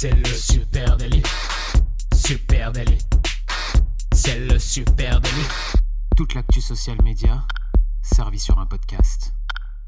C'est le super délit. Super délit. C'est le super délit. Toute l'actu social média servie sur un podcast.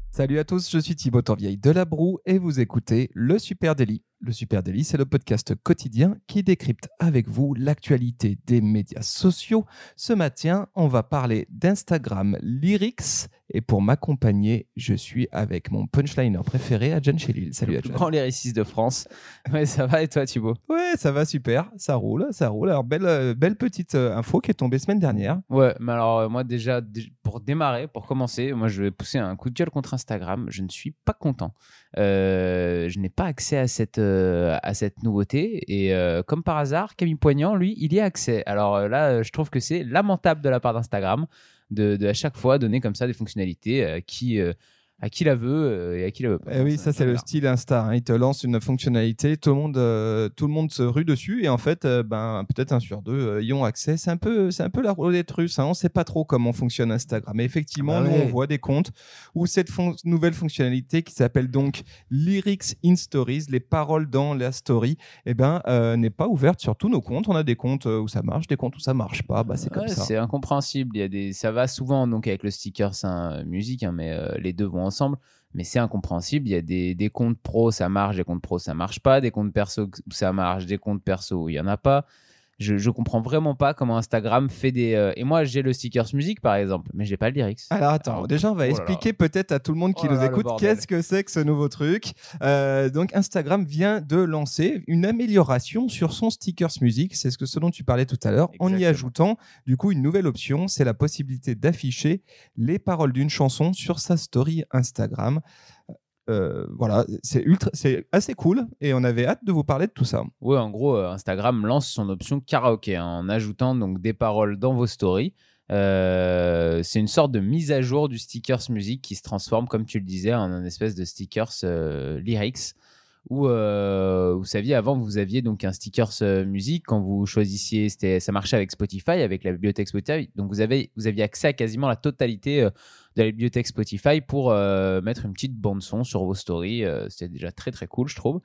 Salut à tous, je suis Thibaut Tanvieille de La Broue et vous écoutez Le Super Daily. Le Super Daily, c'est le podcast quotidien qui décrypte avec vous l'actualité des médias sociaux. Ce matin, on va parler d'Instagram Lyrics et pour m'accompagner, je suis avec mon punchliner préféré, Adjan Chélil. Salut Adjan. Grand lyriciste de France. Ouais, ça va et toi Thibaut? Ouais, ça va super, ça roule, ça roule. Alors, belle, euh, belle petite euh, info qui est tombée semaine dernière. Ouais, mais alors euh, moi déjà, dé- pour démarrer, pour commencer, moi je vais pousser un coup de gueule contre Instagram. Je ne suis pas content. Euh, je n'ai pas accès à cette, euh, à cette nouveauté. Et euh, comme par hasard, Camille Poignant, lui, il y a accès. Alors euh, là, euh, je trouve que c'est lamentable de la part d'Instagram de, de à chaque fois donner comme ça des fonctionnalités euh, qui, euh, à qui la veut euh, et à qui la veut pas. Eh oui, ça c'est le style Insta. hein. Il te lance une fonctionnalité, tout le monde, euh, tout le monde se rue dessus et en fait, euh, ben peut-être un sur deux euh, y ont accès. C'est un peu, c'est un peu la roulette russe. Hein. On sait pas trop comment fonctionne Instagram. Mais effectivement, Ah bah nous on voit des comptes où cette fon- nouvelle fonctionnalité qui s'appelle donc Lyrics in Stories, les paroles dans la story, eh ben n'est pas ouverte sur tous nos comptes. On a des comptes où ça marche, des comptes où ça marche pas. Bah c'est comme Ouais, ça. C'est incompréhensible. Il y a des, ça va souvent donc avec le sticker, c'est un musique, hein, mais les deux vont Mais c'est incompréhensible. Il y a des, des comptes pro, ça marche, des comptes pro, ça marche pas. Des comptes perso, ça marche, des comptes perso, il y en a pas. Je, je comprends vraiment pas comment Instagram fait des. euh, Et moi, j'ai le stickers musique par exemple, mais j'ai pas le lyrics. Alors attends, Alors, déjà on va oh là expliquer peut-être à tout le monde qui Oh là nous là, le écoute bordel. qu'est-ce que c'est que ce nouveau truc. Euh, donc Instagram vient de lancer une amélioration sur son stickers music, c'est ce que ce dont tu parlais tout à l'heure, en y Exactement. ajoutant du coup une nouvelle option, c'est la possibilité d'afficher les paroles d'une chanson sur sa story Instagram. Euh, voilà, c'est ultra, c'est assez cool et on avait hâte de vous parler de tout ça. Ouais, en gros, euh, Instagram lance son option karaoké hein, en ajoutant donc des paroles dans vos stories. Euh, c'est une sorte de mise à jour du stickers musique qui se transforme, comme tu le disais, en un espèce de stickers lyrics. Où euh, vous saviez avant vous aviez donc un stickers euh, musique. Quand vous choisissiez c'était ça marchait avec Spotify avec la bibliothèque Spotify. Donc vous avez vous aviez accès à quasiment la totalité euh, de la bibliothèque Spotify pour euh, mettre une petite bande son sur vos stories Euh, c'était déjà très très cool je trouve.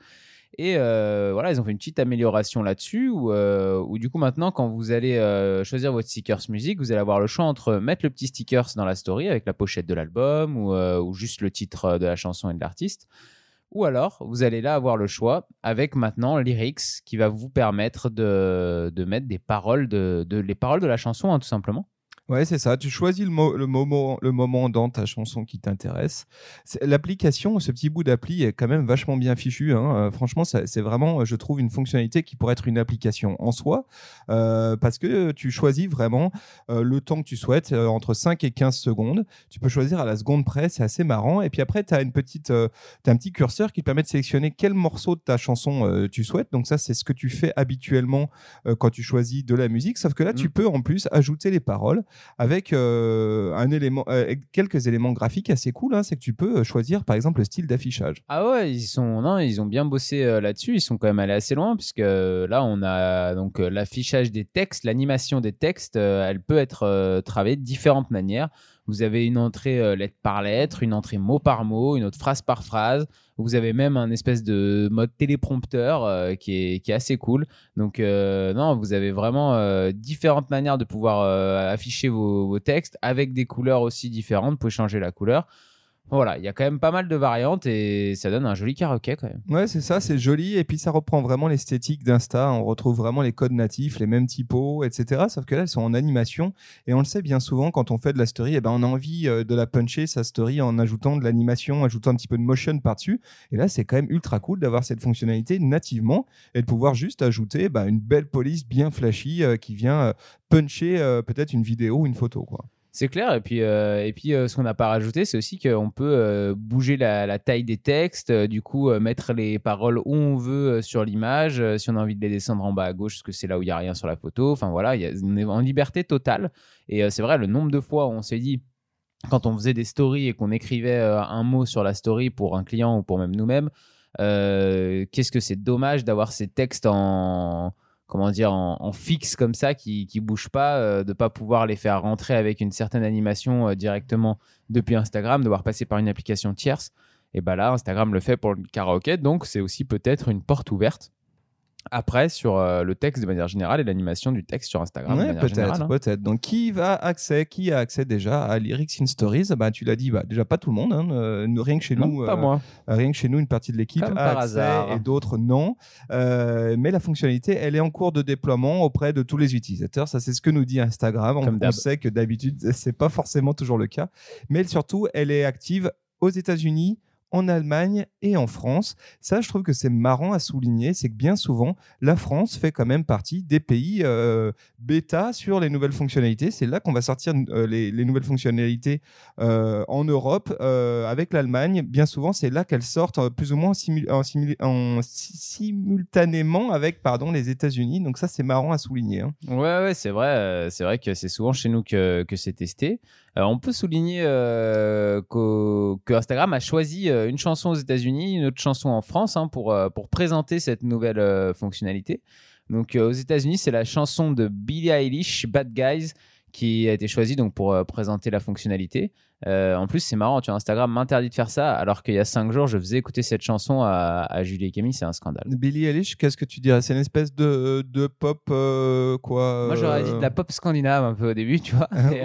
Et euh, voilà, ils ont fait une petite amélioration là-dessus où, euh, où du coup maintenant quand vous allez euh, choisir votre stickers musique, vous allez avoir le choix entre mettre le petit stickers dans la story avec la pochette de l'album ou, euh, ou juste le titre de la chanson et de l'artiste. Ou alors, vous allez là avoir le choix avec maintenant Lyrics qui va vous permettre de, mettre des paroles de, de les paroles de la chanson hein, tout simplement. Ouais, c'est ça. Tu choisis le, mo- le, moment, le moment dans ta chanson qui t'intéresse. L'application, ce petit bout d'appli est quand même vachement bien fichu. hein. Euh, franchement, c'est vraiment, je trouve, une fonctionnalité qui pourrait être une application en soi, euh, parce que tu choisis vraiment euh, le temps que tu souhaites, entre 5 et 15 secondes. Tu peux choisir à la seconde près, c'est assez marrant. Et puis après, tu as une petite, t'as un petit curseur qui te permet de sélectionner quel morceau de ta chanson tu souhaites. Donc ça, c'est ce que tu fais habituellement quand tu choisis de la musique. Sauf que là, tu Mm. peux en plus ajouter les paroles avec euh, euh, quelques éléments graphiques assez cool. hein, c'est que tu peux euh, choisir par exemple le style d'affichage. Ah ouais, ils sont ils ont bien bossé là-dessus. Ils sont quand même allés assez loin puisque là, on a donc l'affichage des textes, l'animation des textes. elle peut être travaillée de différentes manières. Vous avez une entrée euh, lettre par lettre, une entrée mot par mot, une autre phrase par phrase. Vous avez même un espèce de mode téléprompteur euh, qui, est, assez cool. Donc euh, non, vous avez vraiment différentes manières de pouvoir afficher vos, vos textes avec des couleurs aussi différentes. Vous pouvez changer la couleur. Voilà, il y a quand même pas mal de variantes et ça donne un joli karaoké quand même. Ouais, c'est ça, c'est joli. Et puis ça reprend vraiment l'esthétique d'Insta. On retrouve vraiment les codes natifs, les mêmes typos, etc. Sauf que là, elles sont en animation. Et on le sait bien souvent, quand on fait de la story, eh ben, on a envie euh, de la puncher, sa story, en ajoutant de l'animation, ajoutant un petit peu de motion par-dessus. Et là, c'est quand même ultra cool d'avoir cette fonctionnalité nativement et de pouvoir juste ajouter bah, une belle police bien flashy euh, qui vient euh, puncher peut-être une vidéo ou une photo. Quoi. C'est clair. Et puis, euh, et puis euh, ce qu'on n'a pas rajouté, c'est aussi qu'on peut euh, bouger la, taille des textes, du coup, mettre les paroles où on veut sur l'image, si on a envie de les descendre en bas à gauche, parce que c'est là où il n'y a rien sur la photo. Enfin voilà, on est en liberté totale. Et c'est vrai, le nombre de fois où on s'est dit, quand on faisait des stories et qu'on écrivait un mot sur la story pour un client ou pour même nous-mêmes, qu'est-ce que c'est dommage d'avoir ces textes en comment dire en, fixe comme ça qui qui bougent pas euh, de pas pouvoir les faire rentrer avec une certaine animation euh, directement depuis Instagram devoir passer par une application tierce. Et bah là Instagram le fait pour le karaoké donc c'est aussi peut-être une porte ouverte après sur euh, le texte de manière générale et l'animation du texte sur Instagram. Ouais, peut-être, hein. peut-être. Donc, qui va accès, qui a accès déjà à Lyrics in Stories? Bah, tu l'as dit, bah, déjà pas tout le monde. hein, euh, rien que chez Non, nous, pas euh, moi. rien que chez nous, une partie de l'équipe a accès hasard. et d'autres non. Mais la fonctionnalité, elle est en cours de déploiement auprès de tous les utilisateurs. Ça, c'est ce que nous dit Instagram. On, on sait que d'habitude, c'est pas forcément toujours le cas. Mais surtout, elle est active aux États-Unis, en Allemagne et en France. Ça, je trouve que c'est marrant à souligner, c'est que bien souvent, la France fait quand même partie des pays euh, bêta sur les nouvelles fonctionnalités. C'est là qu'on va sortir euh, les, les nouvelles fonctionnalités euh, en Europe avec l'Allemagne. Bien souvent, c'est là qu'elles sortent plus ou moins simu- en, simu- en si- simultanément avec pardon, les États-Unis. Donc ça, c'est marrant à souligner. hein. Ouais, ouais, c'est vrai. c'est vrai que c'est souvent chez nous que, que c'est testé. Euh, on peut souligner euh, que Instagram a choisi euh, une chanson aux États-Unis, une autre chanson en France hein, pour, présenter cette nouvelle fonctionnalité. Donc aux États-Unis, c'est la chanson de Billie Eilish, Bad Guys, qui a été choisie pour présenter la fonctionnalité. Euh, en plus, c'est marrant, tu vois, Instagram m'interdit de faire ça, alors qu'il y a cinq jours, je faisais écouter cette chanson à, à Julie et Camille, c'est un scandale. Billie Eilish, qu'est-ce que tu dirais? C'est une espèce de, de pop euh, quoi Moi, j'aurais dit de la pop scandinave un peu au début, tu vois. ouais, il y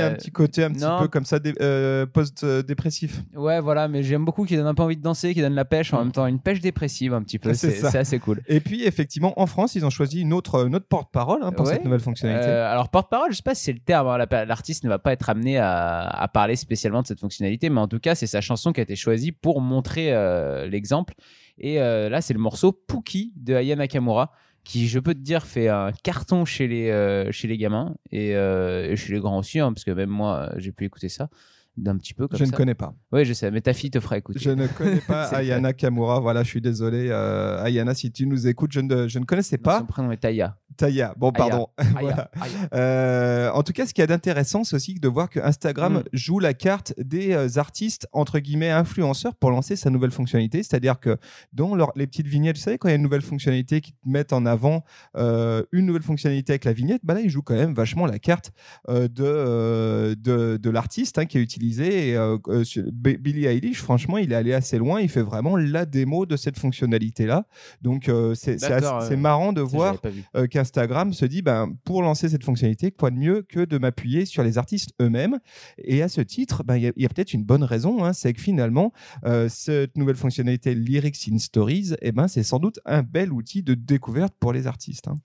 a euh, un petit côté un petit non. peu comme ça, dé- euh, post-dépressif. Ouais, voilà, mais j'aime beaucoup qui donne un peu envie de danser, qui donne la pêche, en Mm. même temps une pêche dépressive un petit peu. C'est assez cool. Et puis, effectivement, en France, ils ont choisi une autre, une autre porte-parole hein, pour Ouais. cette nouvelle fonctionnalité. Euh, alors, porte-parole, je sais pas si c'est le terme. hein, la- L'artiste ne va pas être amené à, à parler spécialement de cette fonctionnalité, mais en tout cas, c'est sa chanson qui a été choisie pour montrer euh, l'exemple. Et euh, là, c'est le morceau Pookie de Aya Nakamura, qui, je peux te dire, fait un carton chez les, euh, chez les gamins et, et chez les grands aussi, hein, parce que même moi, j'ai pu écouter ça d'un petit peu comme je ça. ne connais pas. Oui, je sais, mais ta fille te fera écouter. Je ne connais pas Ayana Kamura. Voilà, je suis désolé. Euh, Ayana, si tu nous écoutes, je ne, je ne connaissais Son pas. prénom est Taya. Taya. Bon, pardon. Aya, Voilà. Aya. Euh, en tout cas, ce qu'il y a d'intéressant, c'est aussi de voir que Instagram Mm. joue la carte des euh, artistes, entre guillemets, influenceurs pour lancer sa nouvelle fonctionnalité. C'est-à-dire que dans leur- les petites vignettes, vous savez, quand il y a une nouvelle fonctionnalité qui te mettent en avant euh, une nouvelle fonctionnalité avec la vignette, bah là, ils jouent quand même vachement la carte euh, de, euh, de, de l'artiste hein, qui est utilisé. Et, sur- B- Billie Eilish, franchement, il est allé assez loin. Il fait vraiment la démo de cette fonctionnalité-là. Donc, euh, c'est assez- euh, marrant de voir j'avais qu'Instagram se dit ben, pour lancer cette fonctionnalité, quoi de mieux que de m'appuyer sur les artistes eux-mêmes? Et à ce titre, ben, il y a, peut-être une bonne raison, hein, c'est que finalement, euh, cette nouvelle fonctionnalité Lyrics in Stories, eh ben, c'est sans doute un bel outil de découverte pour les artistes. hein.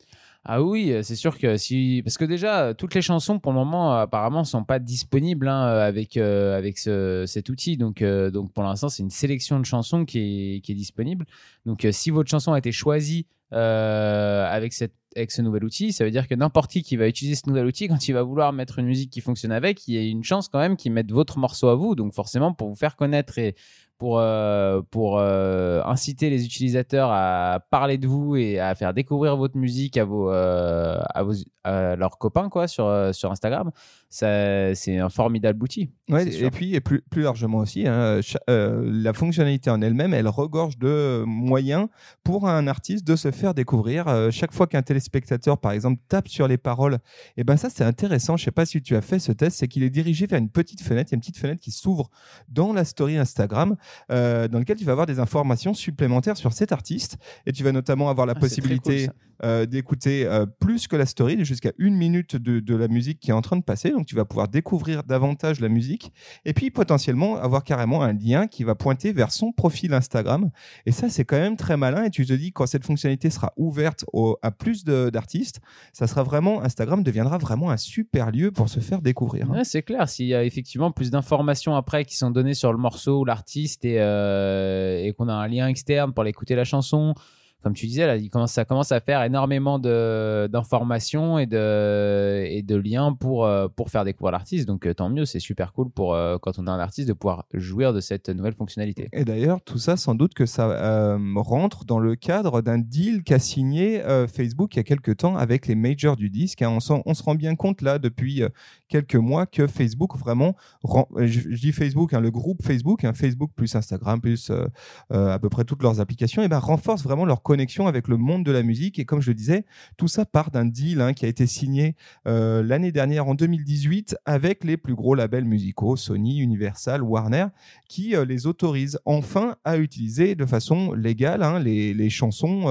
Ah oui, euh, c'est sûr que si. Parce que déjà, euh, toutes les chansons, pour le moment, apparemment, sont pas disponibles hein, avec, avec ce- cet outil. Donc, donc pour l'instant, c'est une sélection de chansons qui est, qui est disponible. Donc, si votre chanson a été choisie avec, cette, avec ce nouvel outil, ça veut dire que n'importe qui qui va utiliser ce nouvel outil, quand il va vouloir mettre une musique qui fonctionne avec, il y a une chance quand même qu'ils mettent votre morceau à vous. Donc, forcément, pour vous faire connaître et pour, euh, pour euh, inciter les utilisateurs à parler de vous et à faire découvrir votre musique à, vos, euh, à, vos, à leurs copains quoi, sur, sur Instagram, c'est un formidable outil. Ouais, et puis et plus, plus largement aussi, hein, la fonctionnalité en elle-même, elle regorge de moyens pour un artiste de se faire découvrir. Chaque fois qu'un téléspectateur, par exemple, tape sur les paroles, et ben ça c'est intéressant. Je sais pas si tu as fait ce test, c'est qu'il est dirigé vers une petite fenêtre. Il y a une petite fenêtre qui s'ouvre dans la story Instagram, euh, dans laquelle tu vas avoir des informations supplémentaires sur cet artiste, et tu vas notamment avoir la Ah, possibilité cool. Euh, d'écouter euh, plus que la story, jusqu'à une minute de, de la musique qui est en train de passer. Donc, tu vas pouvoir découvrir davantage la musique et puis potentiellement avoir carrément un lien qui va pointer vers son profil Instagram. Et ça, c'est quand même très malin. Et tu te dis, quand cette fonctionnalité sera ouverte à plus d'artistes, ça sera vraiment, Instagram deviendra vraiment un super lieu pour se faire découvrir. hein. C'est clair. S'il y a effectivement plus d'informations après qui sont données sur le morceau ou l'artiste et, euh, et qu'on a un lien externe pour l'écouter la chanson, comme tu disais, ça commence à faire énormément d'informations et de, liens pour, euh, pour faire découvrir l'artiste. Donc euh, tant mieux, c'est super cool pour euh, quand on a un artiste de pouvoir jouir de cette nouvelle fonctionnalité. Et d'ailleurs, tout ça, sans doute que ça rentre dans le cadre d'un deal qu'a signé Facebook il y a quelques temps avec les majors du disque. hein. On, se rend bien compte là depuis quelques mois que Facebook vraiment, euh, je, dis Facebook, hein, le groupe Facebook, hein, Facebook plus Instagram plus euh, euh, à peu près toutes leurs applications, et ben renforce vraiment leur connexion avec le monde de la musique. Et comme je le disais, tout ça part d'un deal hein, qui a été signé l'année dernière en 2018 avec les plus gros labels musicaux, Sony, Universal, Warner, qui les autorisent enfin à utiliser de façon légale les, chansons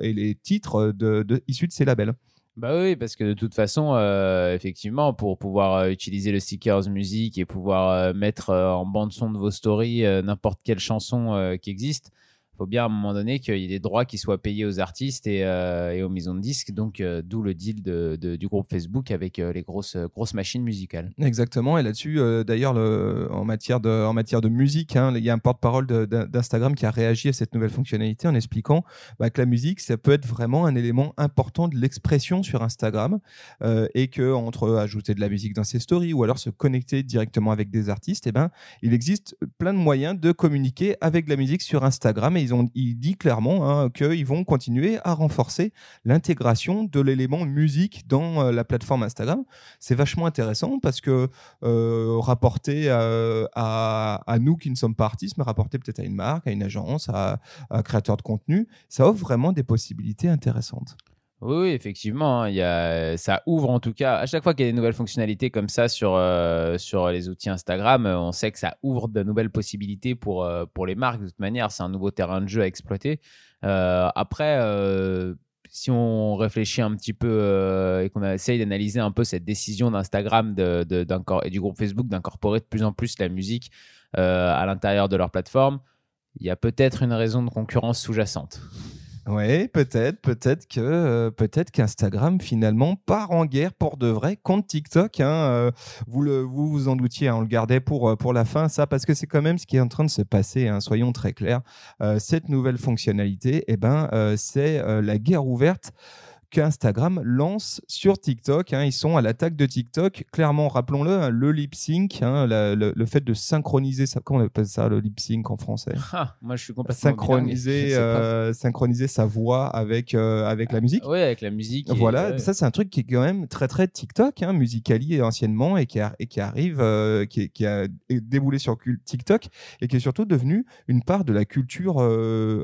et les titres issus de ces labels. Bah oui, parce que de toute façon, euh, effectivement, pour pouvoir euh, utiliser le stickers musique et pouvoir euh, mettre en bande son de vos stories n'importe quelle chanson qui existe, faut bien à un moment donné qu'il y ait des droits qui soient payés aux artistes et, euh, aux maisons de disques. Donc, euh, d'où le deal de, du groupe Facebook avec euh, les grosses, grosses machines musicales. Exactement. Et là-dessus, d'ailleurs, en, matière de, en matière de musique, hein, il y a un porte-parole d'Instagram qui a réagi à cette nouvelle fonctionnalité en expliquant bah, que la musique, ça peut être vraiment un élément important de l'expression sur Instagram et que entre ajouter de la musique dans ses stories ou alors se connecter directement avec des artistes, eh ben, il existe plein de moyens de communiquer avec la musique sur Instagram et il dit clairement hein, qu'ils vont continuer à renforcer l'intégration de l'élément musique dans euh, la plateforme Instagram. C'est vachement intéressant parce que euh, rapporter à, nous qui ne sommes pas artistes, mais rapporter peut-être à une marque, à une agence, à, à un créateur de contenu, ça offre vraiment des possibilités intéressantes. Oui, effectivement, hein, a, ça ouvre en tout cas, à chaque fois qu'il y a des nouvelles fonctionnalités comme ça sur, euh, sur les outils Instagram, euh, on sait que ça ouvre de nouvelles possibilités pour, euh, pour les marques. De toute manière, c'est un nouveau terrain de jeu à exploiter. après, si on réfléchit un petit peu et qu'on essaye d'analyser un peu cette décision d'Instagram de, de, et du groupe Facebook d'incorporer de plus en plus la musique à l'intérieur de leur plateforme, il y a peut-être une raison de concurrence sous-jacente. Oui, peut-être, peut-être que euh, peut-être qu'Instagram finalement part en guerre pour de vrai contre TikTok. Hein, euh, vous vous en doutiez, hein, on le gardait pour euh, pour la fin, ça parce que c'est quand même ce qui est en train de se passer. Hein, soyons très clairs. cette nouvelle fonctionnalité, eh ben, c'est la guerre ouverte qu'Instagram lance sur TikTok. Hein. ils sont à l'attaque de TikTok. Clairement, rappelons-le, hein, le lip sync, hein, le, fait de synchroniser ça, comment on appelle ça, le lip sync en français? Ah, Moi, je suis complètement synchroniser, euh, synchroniser sa voix avec euh, avec la musique. Oui, avec la musique. Voilà, ça c'est un truc qui est quand même très très TikTok, hein, musicali anciennement et qui, et qui arrive, euh, qui, qui, a déboulé sur TikTok et qui est surtout devenu une part de la culture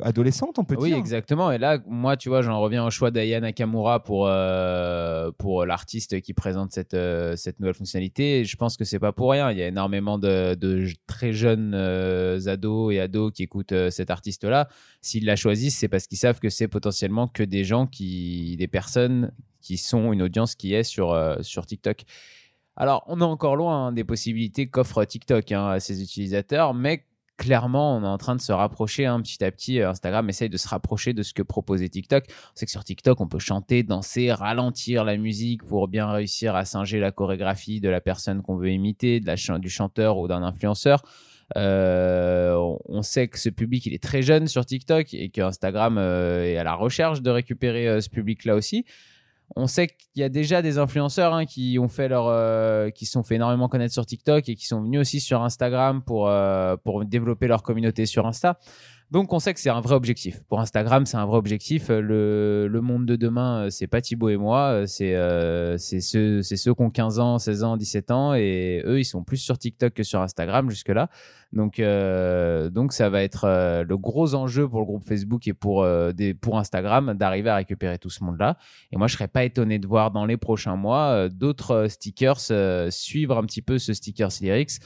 adolescente, on peut oui, dire. Oui, exactement. Et là, moi, tu vois, j'en reviens au choix d'Ayana Nakamura pour, euh, pour l'artiste qui présente cette, euh, cette nouvelle fonctionnalité. je pense que c'est pas pour rien. Il y a énormément de, de très jeunes euh, ados et ados qui écoutent cet artiste-là. S'ils la choisissent, c'est parce qu'ils savent que c'est potentiellement que des gens qui, des personnes qui sont une audience qui est sur, sur TikTok. Alors, on est encore loin hein, des possibilités qu'offre TikTok hein, à ses utilisateurs, mais clairement, on est en train de se rapprocher hein, petit à petit. Euh, Instagram essaye de se rapprocher de ce que proposait TikTok. On sait que sur TikTok, on peut chanter, danser, ralentir la musique pour bien réussir à singer la chorégraphie de la personne qu'on veut imiter, du chanteur ou d'un influenceur. Euh, on sait que ce public il est très jeune sur TikTok et que Instagram euh, est à la recherche de récupérer ce public là aussi. On sait qu'il y a déjà des influenceurs hein, qui ont fait leur, euh, qui sont fait énormément connaître sur TikTok et qui sont venus aussi sur Instagram pour, euh, pour développer leur communauté sur Insta. Donc on sait que c'est un vrai objectif. Pour Instagram, c'est un vrai objectif. Le, le, monde de demain, euh, c'est pas Thibaut et moi, c'est euh, ceux, ceux qui ont 15 ans, 16 ans, 17 ans, et eux, ils sont plus sur TikTok que sur Instagram jusque-là. Donc, euh, donc ça va être euh, le gros enjeu pour le groupe Facebook et pour, euh, des, pour Instagram d'arriver à récupérer tout ce monde-là. Et moi, je serais pas étonné de voir dans les prochains mois d'autres stickers suivre un petit peu ce stickers lyrics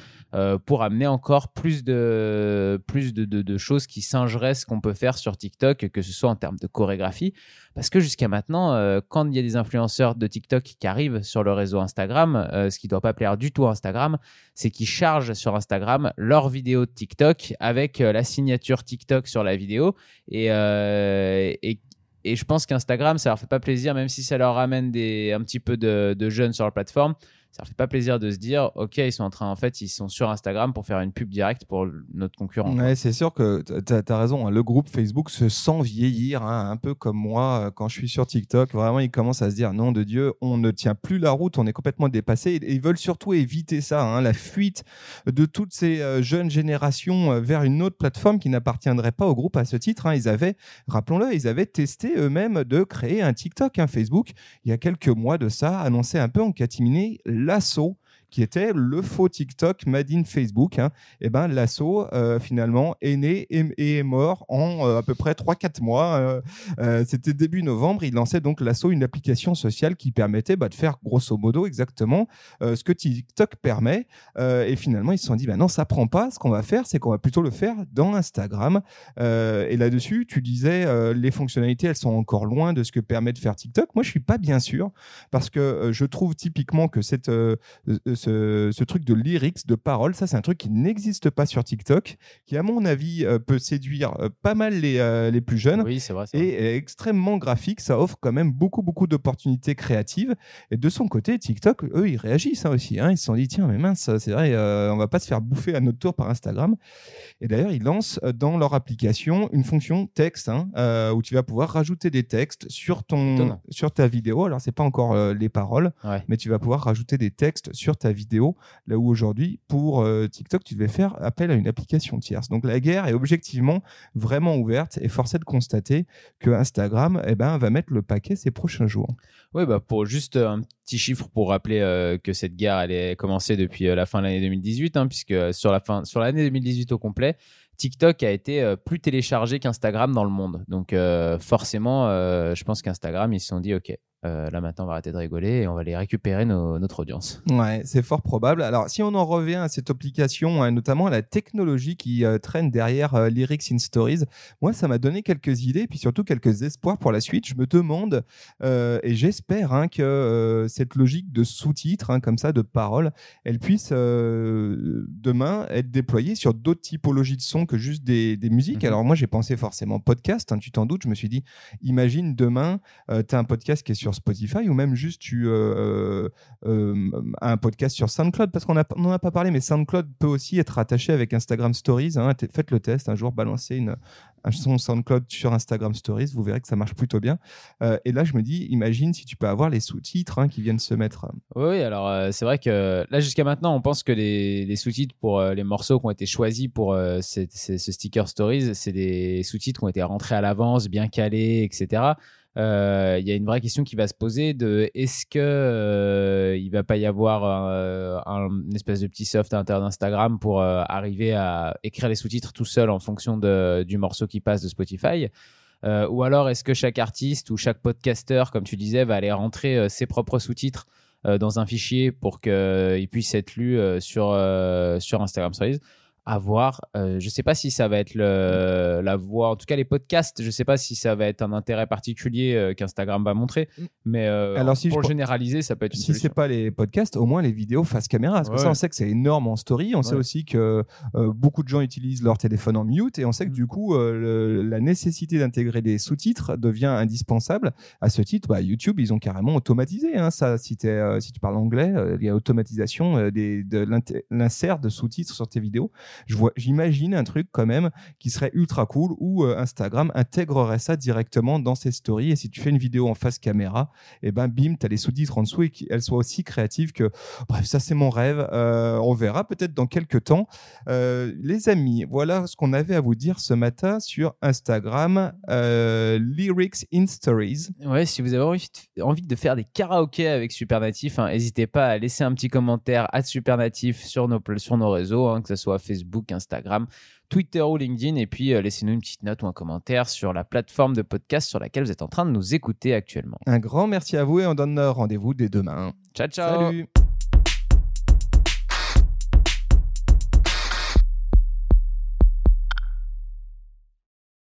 pour amener encore plus de, plus de, de, choses qui singeraient ce qu'on peut faire sur TikTok, que ce soit en termes de chorégraphie. Parce que jusqu'à maintenant, quand il y a des influenceurs de TikTok qui arrivent sur le réseau Instagram, ce qui ne doit pas plaire du tout à Instagram, c'est qu'ils chargent sur Instagram leur vidéo TikTok avec euh, la signature TikTok sur la vidéo. Et, et, je pense qu'Instagram, ça leur fait pas plaisir, même si ça leur ramène un petit peu de jeunes sur la plateforme ça fait pas plaisir de se dire, ok, ils sont en train, en fait, ils sont sur Instagram pour faire une pub directe pour notre concurrent. Ouais, c'est sûr que tu as, raison. Hein. Le groupe Facebook se sent vieillir, hein, un peu comme moi euh, quand je suis sur TikTok. Vraiment, ils commencent à se dire, non de Dieu, on ne tient plus la route, on est complètement dépassé. Ils veulent surtout éviter ça, hein, la fuite de toutes ces euh, jeunes générations euh, vers une autre plateforme qui n'appartiendrait pas au groupe à ce titre. Ils avaient, rappelons-le, ils avaient testé eux-mêmes de créer un TikTok, un Facebook, il y a quelques mois de ça, annoncé un peu en catimini l'assaut qui était le faux TikTok made in Facebook. Hein. Et ben l'assaut finalement est né et, est mort en à peu près 3-4 mois. C'était début novembre. Il lançait donc l'assaut, une application sociale qui permettait bah, de faire grosso modo exactement ce que TikTok permet. et finalement, ils se sont dit, bah non, ça prend pas. Ce qu'on va faire, c'est qu'on va plutôt le faire dans Instagram. et là-dessus, tu disais, les fonctionnalités, elles sont encore loin de ce que permet de faire TikTok. Moi, je suis pas bien sûr parce que je trouve typiquement que cette, ce, ce, truc de lyrics, de paroles, ça, c'est un truc qui n'existe pas sur TikTok, qui, à mon avis, peut séduire pas mal les, les plus jeunes. Oui, c'est vrai. Et est extrêmement graphique. Ça offre quand même beaucoup, beaucoup d'opportunités créatives. Et de son côté, TikTok, eux, ils réagissent hein, aussi. Hein. Ils se sont dit, tiens, mais mince, c'est vrai, on va pas se faire bouffer à notre tour par Instagram. Et d'ailleurs, ils lancent dans leur application une fonction texte hein, où tu vas pouvoir rajouter des textes sur, ton, sur ta vidéo. Alors, c'est pas encore les paroles, mais tu vas pouvoir rajouter des textes sur ta vidéo. Là où aujourd'hui, pour TikTok, tu devais faire appel à une application tierce. Donc, la guerre est objectivement vraiment ouverte et forcé de constater que Instagram eh ben, va mettre le paquet ces prochains jours. Oui, bah pour juste un petit chiffre pour rappeler euh, que cette guerre elle est commencée depuis euh, la fin de l'année 2018, hein, puisque sur la fin sur l'année 2018 au complet, TikTok a été euh, plus téléchargé qu'Instagram dans le monde. Donc forcément, je pense qu'Instagram ils se sont dit ok, euh, là maintenant on va arrêter de rigoler et on va aller récupérer notre audience. Ouais, c'est fort probable. Alors si on en revient à cette application, hein, notamment à la technologie qui euh, traîne derrière euh, Lyrics in Stories, moi ça m'a donné quelques idées et puis surtout quelques espoirs pour la suite. Je me demande et j'espère hein, que cette logique de sous-titres, hein, comme ça, de paroles, elle puisse demain être déployée sur d'autres typologies de sons que juste des, musiques. Mhm. Alors moi j'ai pensé forcément podcast, tu t'en doutes, je me suis dit, imagine demain, tu as un podcast qui est sur Spotify ou même juste euh, euh, euh, un podcast sur SoundCloud parce qu'on n'en a pas parlé, mais SoundCloud peut aussi être attaché avec Instagram Stories. Hein. Faites le test un jour, balancez une, un son SoundCloud sur Instagram Stories, vous verrez que ça marche plutôt bien. et là, je me dis, imagine si tu peux avoir les sous-titres hein, qui viennent se mettre. Oui, alors c'est vrai que là, jusqu'à maintenant, on pense que les, sous-titres pour les morceaux qui ont été choisis pour ce sticker Stories, c'est des sous-titres qui ont été rentrés à l'avance, bien calés, etc. Euh, il y a une vraie question qui va se poser de est-ce que euh, il va pas y avoir un, une espèce de petit soft à l'intérieur d'Instagram pour euh, arriver à écrire les sous-titres tout seul en fonction de, du morceau qui passe de Spotify. Ou alors est-ce que chaque artiste ou chaque podcasteur, comme tu disais, va aller rentrer ses propres sous-titres dans un fichier pour qu'il puisse être lu sur, sur Instagram Stories? À voir. Euh, je ne sais pas si ça va être le, la voie, en tout cas les podcasts, je ne sais pas si ça va être un intérêt particulier euh, qu'Instagram va montrer, mm. mais euh, Alors, si pour généraliser, ça peut être une Si c'est pas les podcasts, au moins les vidéos face caméra. Parce que ça, on sait que c'est énorme en story. On sait aussi que beaucoup de gens utilisent leur téléphone en mute et on sait que mm. du coup, la nécessité d'intégrer des sous-titres devient indispensable. À ce titre, bah, YouTube, ils ont carrément automatisé hein, ça. Si, si tu parles anglais, il y a automatisation des, de l'insert de sous-titres sur tes vidéos j'imagine un truc quand même qui serait ultra cool où euh, Instagram intégrerait ça directement dans ses stories. Et si tu fais une vidéo en face caméra, et eh ben bim, tu as les sous-titres en dessous et qu'elles soient aussi créatives que. Bref, ça c'est mon rêve. Euh, on verra peut-être dans quelques temps. Euh, les amis, voilà ce qu'on avait à vous dire ce matin sur Instagram. Lyrics in Stories. Ouais, si vous avez envie de, faire des karaokés avec Supernatif, hein, n'hésitez pas à laisser un petit commentaire à Supernatif sur nos, sur nos réseaux, hein, que ce soit Facebook Facebook, Instagram, Twitter ou LinkedIn. Et puis, euh, laissez-nous une petite note ou un commentaire sur la plateforme de podcast sur laquelle vous êtes en train de nous écouter actuellement. Un grand merci à vous et on donne rendez-vous dès demain. Ciao, ciao. Salut.